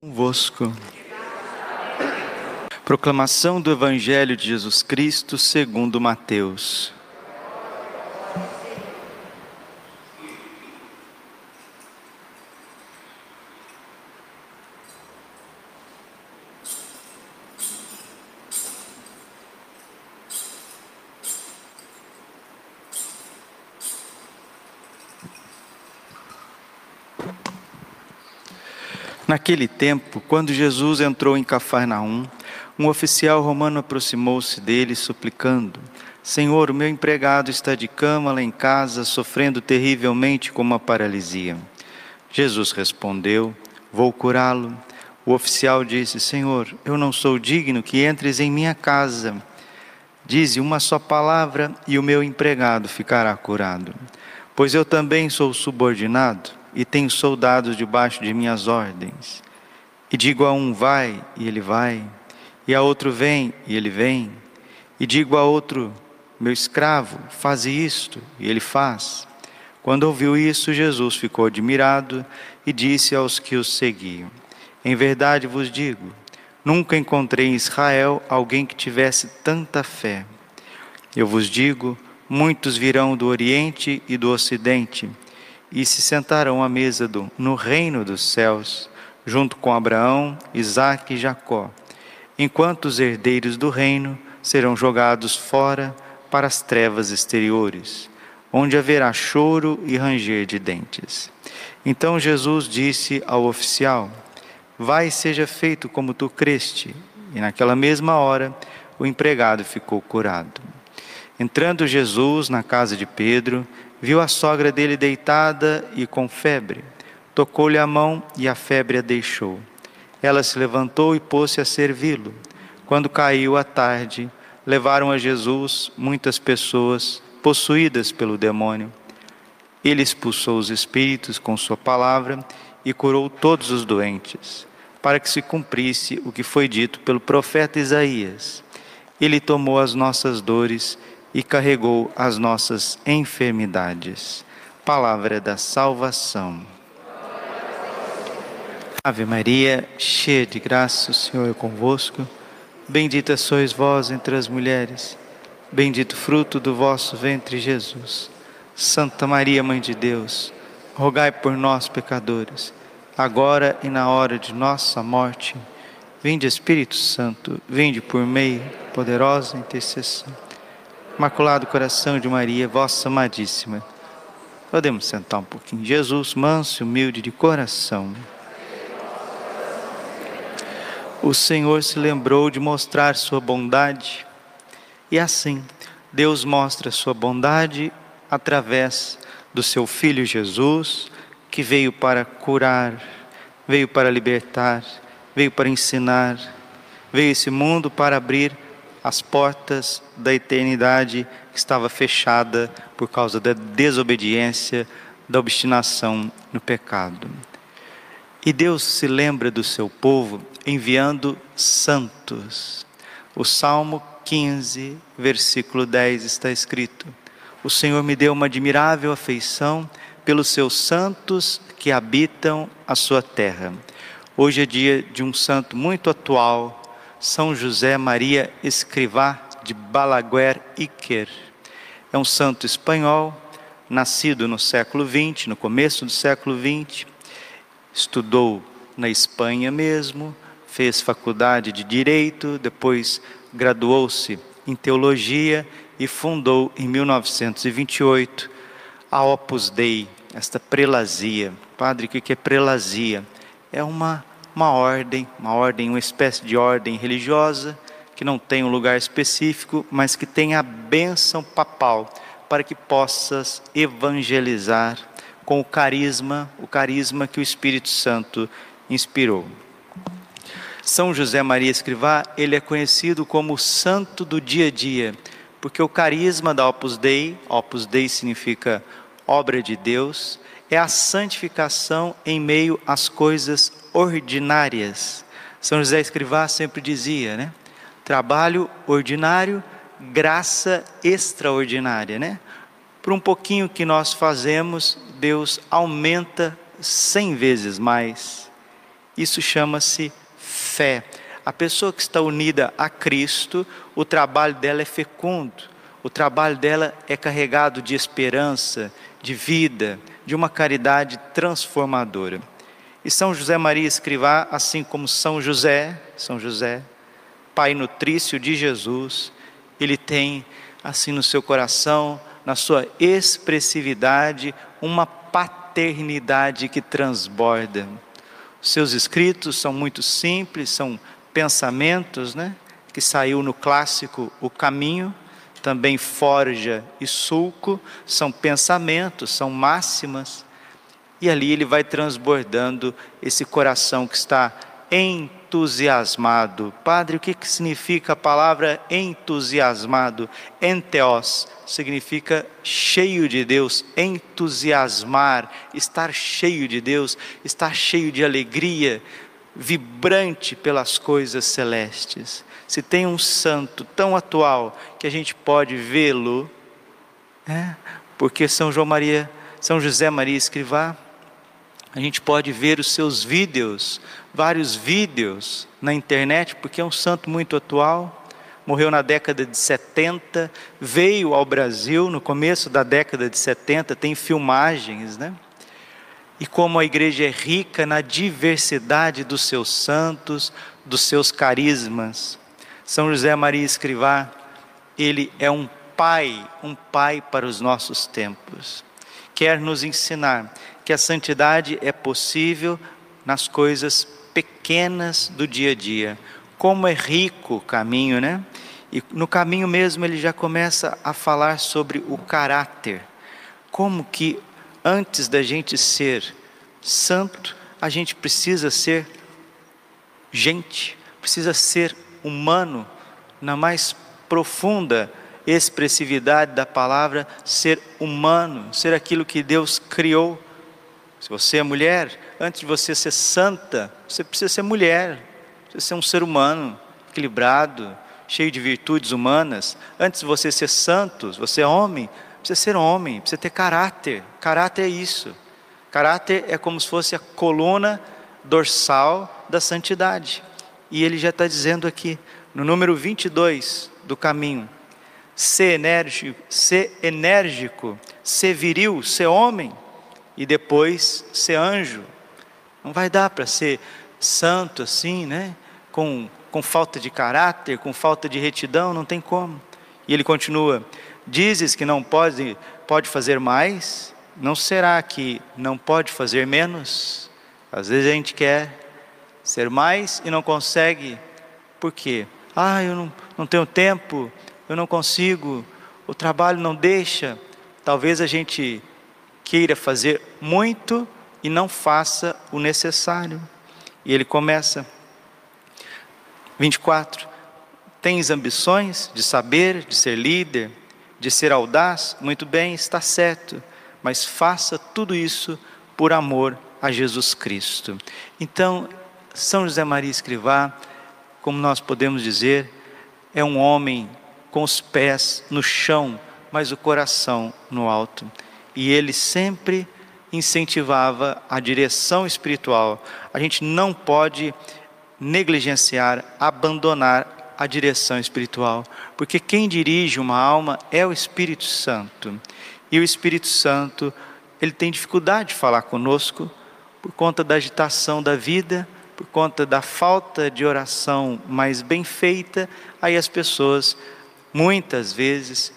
convosco. Proclamação do Evangelho de Jesus Cristo segundo Mateus. Naquele tempo, quando Jesus entrou em Cafarnaum, um oficial romano aproximou-se dele, suplicando: Senhor, o meu empregado está de cama lá em casa, sofrendo terrivelmente com uma paralisia. Jesus respondeu: Vou curá-lo. O oficial disse: Senhor, eu não sou digno que entres em minha casa. Dize uma só palavra e o meu empregado ficará curado. Pois eu também sou subordinado e tenho soldados debaixo de minhas ordens. E digo a um, vai, e ele vai, e a outro, vem, e ele vem. E digo a outro, meu escravo, faze isto, e ele faz. Quando ouviu isso, Jesus ficou admirado e disse aos que o seguiam: Em verdade vos digo, nunca encontrei em Israel alguém que tivesse tanta fé. Eu vos digo, muitos virão do Oriente e do Ocidente e se sentarão à mesa do, no reino dos céus, junto com Abraão, Isaque e Jacó, enquanto os herdeiros do reino serão jogados fora para as trevas exteriores, onde haverá choro e ranger de dentes. Então Jesus disse ao oficial: Vai seja feito como tu creste. E naquela mesma hora o empregado ficou curado. Entrando Jesus na casa de Pedro, viu a sogra dele deitada e com febre. Tocou-lhe a mão e a febre a deixou. Ela se levantou e pôs-se a servi-lo. Quando caiu a tarde, levaram a Jesus muitas pessoas possuídas pelo demônio. Ele expulsou os espíritos com sua palavra e curou todos os doentes, para que se cumprisse o que foi dito pelo profeta Isaías. Ele tomou as nossas dores e carregou as nossas enfermidades. Palavra da salvação. Ave Maria, cheia de graça, o Senhor é convosco. Bendita sois vós entre as mulheres. Bendito fruto do vosso ventre, Jesus. Santa Maria, Mãe de Deus, rogai por nós, pecadores, agora e na hora de nossa morte. Vinde, Espírito Santo, vinde por meio poderosa intercessão Imaculado Coração de Maria, vossa amadíssima. Podemos sentar um pouquinho. Jesus, manso e humilde de coração. O Senhor se lembrou de mostrar sua bondade, e assim, Deus mostra sua bondade através do seu Filho Jesus, que veio para curar, veio para libertar, veio para ensinar, veio esse mundo para abrir as portas da eternidade que estava fechada por causa da desobediência, da obstinação no pecado. E Deus se lembra do seu povo enviando santos. O Salmo 15, versículo 10 está escrito: O Senhor me deu uma admirável afeição pelos seus santos que habitam a sua terra. Hoje é dia de um santo muito atual, são José Maria Escrivá de Balaguer Iker. É um santo espanhol, nascido no século XX, no começo do século XX, estudou na Espanha mesmo, fez faculdade de Direito, depois graduou-se em Teologia e fundou em 1928 a Opus Dei, esta prelazia. Padre, o que é prelazia? É uma uma ordem, uma ordem, uma espécie de ordem religiosa que não tem um lugar específico, mas que tem a bênção papal para que possas evangelizar com o carisma, o carisma que o Espírito Santo inspirou. São José Maria Escrivá, ele é conhecido como o santo do dia a dia, porque o carisma da Opus Dei, Opus Dei significa obra de Deus, é a santificação em meio às coisas ordinárias. São José Escrivá sempre dizia, né? Trabalho ordinário, graça extraordinária, né? Por um pouquinho que nós fazemos, Deus aumenta cem vezes mais. Isso chama-se fé. A pessoa que está unida a Cristo, o trabalho dela é fecundo, o trabalho dela é carregado de esperança, de vida, de uma caridade transformadora. E São José Maria Escrivá, assim como São José, São José, pai nutrício de Jesus, ele tem assim no seu coração, na sua expressividade, uma paternidade que transborda. Os seus escritos são muito simples, são pensamentos, né? Que saiu no clássico O Caminho, também Forja e Sulco, são pensamentos, são máximas e ali ele vai transbordando esse coração que está entusiasmado. Padre, o que, que significa a palavra entusiasmado? Enteos significa cheio de Deus, entusiasmar, estar cheio de Deus, estar cheio de alegria, vibrante pelas coisas celestes. Se tem um santo tão atual que a gente pode vê-lo, é, porque São João Maria, São José Maria Escrivá a gente pode ver os seus vídeos, vários vídeos na internet, porque é um santo muito atual. Morreu na década de 70, veio ao Brasil no começo da década de 70, tem filmagens, né? E como a igreja é rica na diversidade dos seus santos, dos seus carismas. São José Maria Escrivá, ele é um pai, um pai para os nossos tempos. Quer nos ensinar que a santidade é possível nas coisas pequenas do dia a dia. Como é rico o caminho, né? E no caminho mesmo ele já começa a falar sobre o caráter. Como que antes da gente ser santo, a gente precisa ser gente, precisa ser humano na mais profunda expressividade da palavra, ser humano, ser aquilo que Deus criou se você é mulher, antes de você ser santa, você precisa ser mulher, precisa ser um ser humano, equilibrado, cheio de virtudes humanas. Antes de você ser santo, você é homem, precisa ser homem, precisa ter caráter. Caráter é isso. Caráter é como se fosse a coluna dorsal da santidade. E ele já está dizendo aqui, no número 22 do caminho: ser enérgico, ser enérgico, ser viril, ser homem e depois ser anjo. Não vai dar para ser santo assim, né? Com, com falta de caráter, com falta de retidão, não tem como. E ele continua: Dizes que não pode, pode fazer mais, não será que não pode fazer menos? Às vezes a gente quer ser mais e não consegue, por quê? Ah, eu não, não tenho tempo, eu não consigo, o trabalho não deixa. Talvez a gente queira fazer muito e não faça o necessário. E ele começa, 24: Tens ambições de saber, de ser líder, de ser audaz? Muito bem, está certo, mas faça tudo isso por amor a Jesus Cristo. Então, São José Maria Escrivá, como nós podemos dizer, é um homem com os pés no chão, mas o coração no alto e ele sempre incentivava a direção espiritual. A gente não pode negligenciar, abandonar a direção espiritual, porque quem dirige uma alma é o Espírito Santo. E o Espírito Santo, ele tem dificuldade de falar conosco por conta da agitação da vida, por conta da falta de oração mais bem feita, aí as pessoas muitas vezes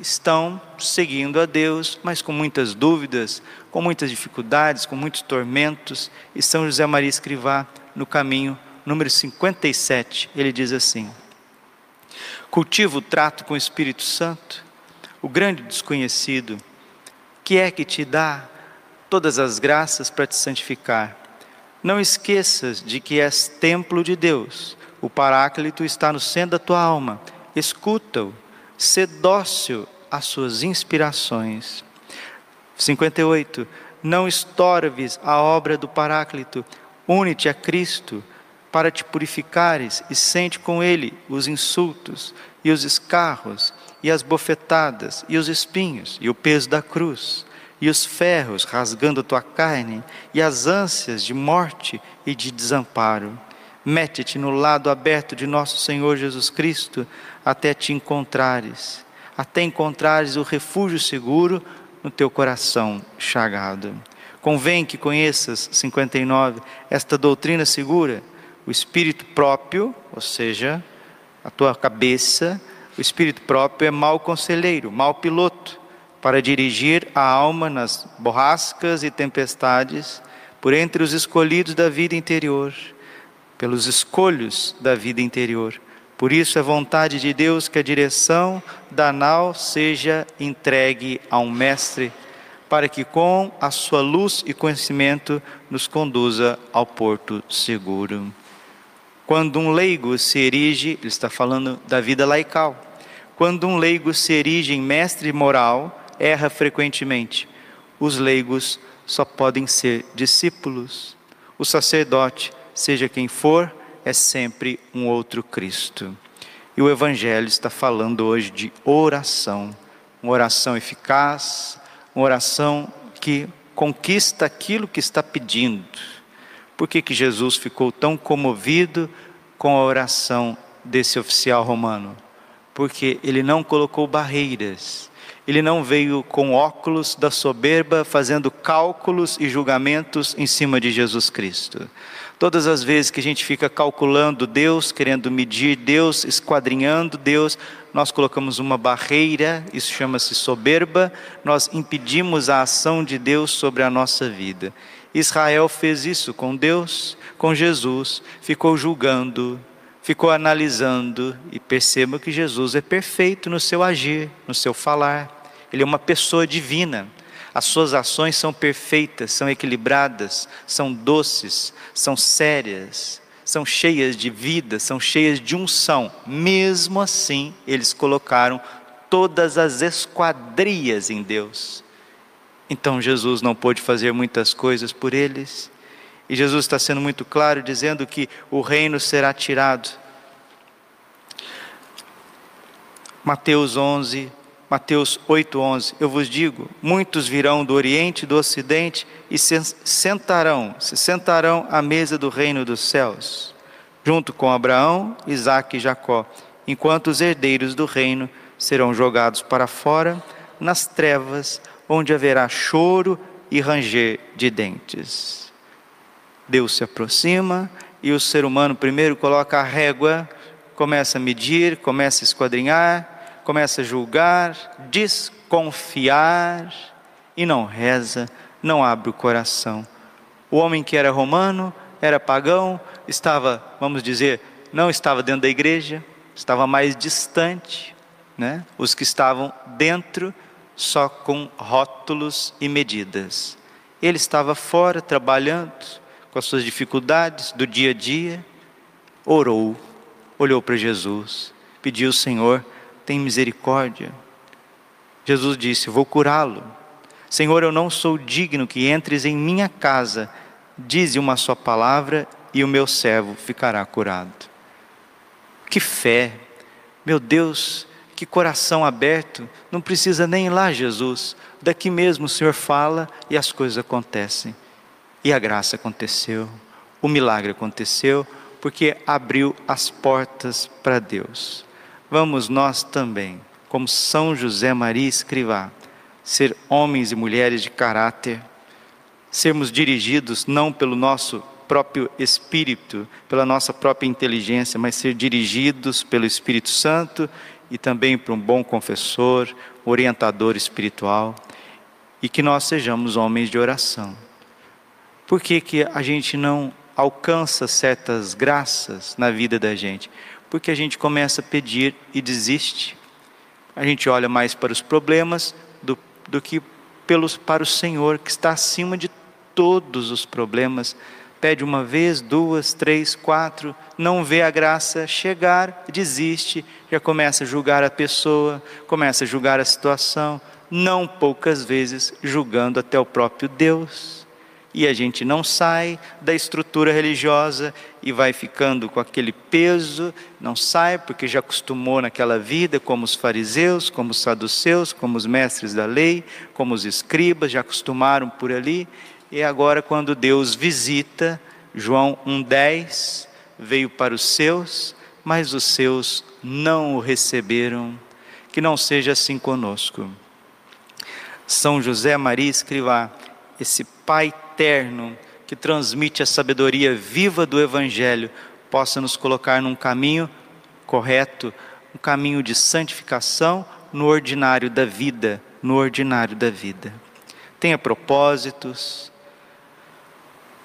estão seguindo a Deus, mas com muitas dúvidas, com muitas dificuldades, com muitos tormentos. E São José Maria Escrivá, no caminho número 57, ele diz assim: Cultiva o trato com o Espírito Santo, o grande desconhecido, que é que te dá todas as graças para te santificar. Não esqueças de que és templo de Deus. O Paráclito está no centro da tua alma. Escuta-o ser dócil às suas inspirações. 58. Não estorves a obra do Paráclito, une-te a Cristo para te purificares e sente com ele os insultos e os escarros e as bofetadas e os espinhos e o peso da cruz. e os ferros rasgando tua carne, e as ânsias de morte e de desamparo. Mete-te no lado aberto de nosso Senhor Jesus Cristo, até te encontrares, até encontrares o refúgio seguro no teu coração chagado. Convém que conheças, 59, esta doutrina segura, o espírito próprio, ou seja, a tua cabeça, o espírito próprio é mau conselheiro, mau piloto para dirigir a alma nas borrascas e tempestades, por entre os escolhidos da vida interior, pelos escolhos da vida interior. Por isso é vontade de Deus que a direção da nau seja entregue a um mestre, para que com a sua luz e conhecimento nos conduza ao porto seguro. Quando um leigo se erige, ele está falando da vida laical. Quando um leigo se erige em mestre moral, erra frequentemente. Os leigos só podem ser discípulos. O sacerdote, seja quem for, é sempre um outro Cristo. E o Evangelho está falando hoje de oração, uma oração eficaz, uma oração que conquista aquilo que está pedindo. Por que, que Jesus ficou tão comovido com a oração desse oficial romano? Porque ele não colocou barreiras, ele não veio com óculos da soberba, fazendo cálculos e julgamentos em cima de Jesus Cristo. Todas as vezes que a gente fica calculando Deus, querendo medir Deus, esquadrinhando Deus, nós colocamos uma barreira, isso chama-se soberba, nós impedimos a ação de Deus sobre a nossa vida. Israel fez isso com Deus, com Jesus, ficou julgando, ficou analisando e perceba que Jesus é perfeito no seu agir, no seu falar. Ele é uma pessoa divina. As suas ações são perfeitas, são equilibradas, são doces, são sérias, são cheias de vida, são cheias de unção. Mesmo assim, eles colocaram todas as esquadrias em Deus. Então Jesus não pôde fazer muitas coisas por eles. E Jesus está sendo muito claro, dizendo que o reino será tirado. Mateus 11, Mateus 8:11 Eu vos digo, muitos virão do oriente e do ocidente e se sentarão, se sentarão à mesa do reino dos céus, junto com Abraão, Isaque e Jacó, enquanto os herdeiros do reino serão jogados para fora nas trevas, onde haverá choro e ranger de dentes. Deus se aproxima e o ser humano primeiro coloca a régua, começa a medir, começa a esquadrinhar, começa a julgar, desconfiar e não reza, não abre o coração. O homem que era romano, era pagão, estava, vamos dizer, não estava dentro da igreja, estava mais distante, né? Os que estavam dentro só com rótulos e medidas. Ele estava fora trabalhando com as suas dificuldades do dia a dia, orou, olhou para Jesus, pediu ao Senhor tem misericórdia. Jesus disse: Vou curá-lo. Senhor, eu não sou digno que entres em minha casa. Dize uma só palavra e o meu servo ficará curado. Que fé, meu Deus, que coração aberto. Não precisa nem ir lá, Jesus. Daqui mesmo o Senhor fala e as coisas acontecem. E a graça aconteceu, o milagre aconteceu, porque abriu as portas para Deus vamos nós também, como São José Maria Escrivá, ser homens e mulheres de caráter, sermos dirigidos não pelo nosso próprio espírito, pela nossa própria inteligência, mas ser dirigidos pelo Espírito Santo e também por um bom confessor, orientador espiritual, e que nós sejamos homens de oração. Por que, que a gente não alcança certas graças na vida da gente? Porque a gente começa a pedir e desiste. A gente olha mais para os problemas do, do que pelos, para o Senhor, que está acima de todos os problemas. Pede uma vez, duas, três, quatro, não vê a graça chegar, desiste, já começa a julgar a pessoa, começa a julgar a situação, não poucas vezes julgando até o próprio Deus. E a gente não sai da estrutura religiosa e vai ficando com aquele peso, não sai porque já acostumou naquela vida, como os fariseus, como os saduceus, como os mestres da lei, como os escribas, já acostumaram por ali, e agora quando Deus visita, João 1,10, veio para os seus, mas os seus não o receberam, que não seja assim conosco. São José Maria Escrivá, esse Pai eterno que transmite a sabedoria viva do Evangelho, possa nos colocar num caminho correto, um caminho de santificação no ordinário da vida, no ordinário da vida. Tenha propósitos.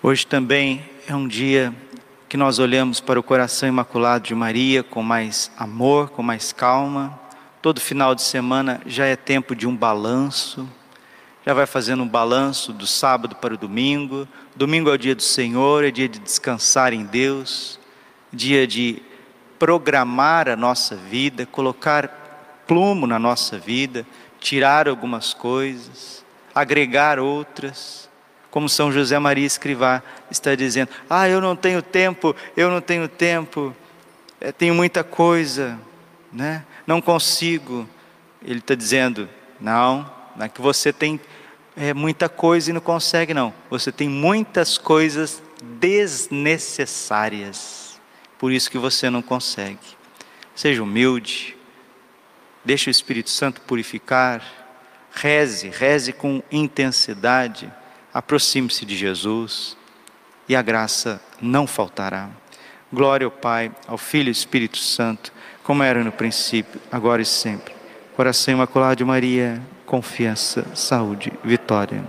Hoje também é um dia que nós olhamos para o coração imaculado de Maria com mais amor, com mais calma. Todo final de semana já é tempo de um balanço já vai fazendo um balanço do sábado para o domingo. Domingo é o dia do Senhor, é dia de descansar em Deus, dia de programar a nossa vida, colocar plumo na nossa vida, tirar algumas coisas, agregar outras. Como São José Maria Escrivá está dizendo: Ah, eu não tenho tempo, eu não tenho tempo, é, tenho muita coisa, né? não consigo. Ele está dizendo: Não, não é que você tem é, muita coisa e não consegue, não. Você tem muitas coisas desnecessárias. Por isso que você não consegue. Seja humilde. Deixe o Espírito Santo purificar. Reze, reze com intensidade. Aproxime-se de Jesus e a graça não faltará. Glória ao Pai, ao Filho e Espírito Santo, como era no princípio, agora e sempre. Coração Imaculado de Maria, confiança, saúde, vitória.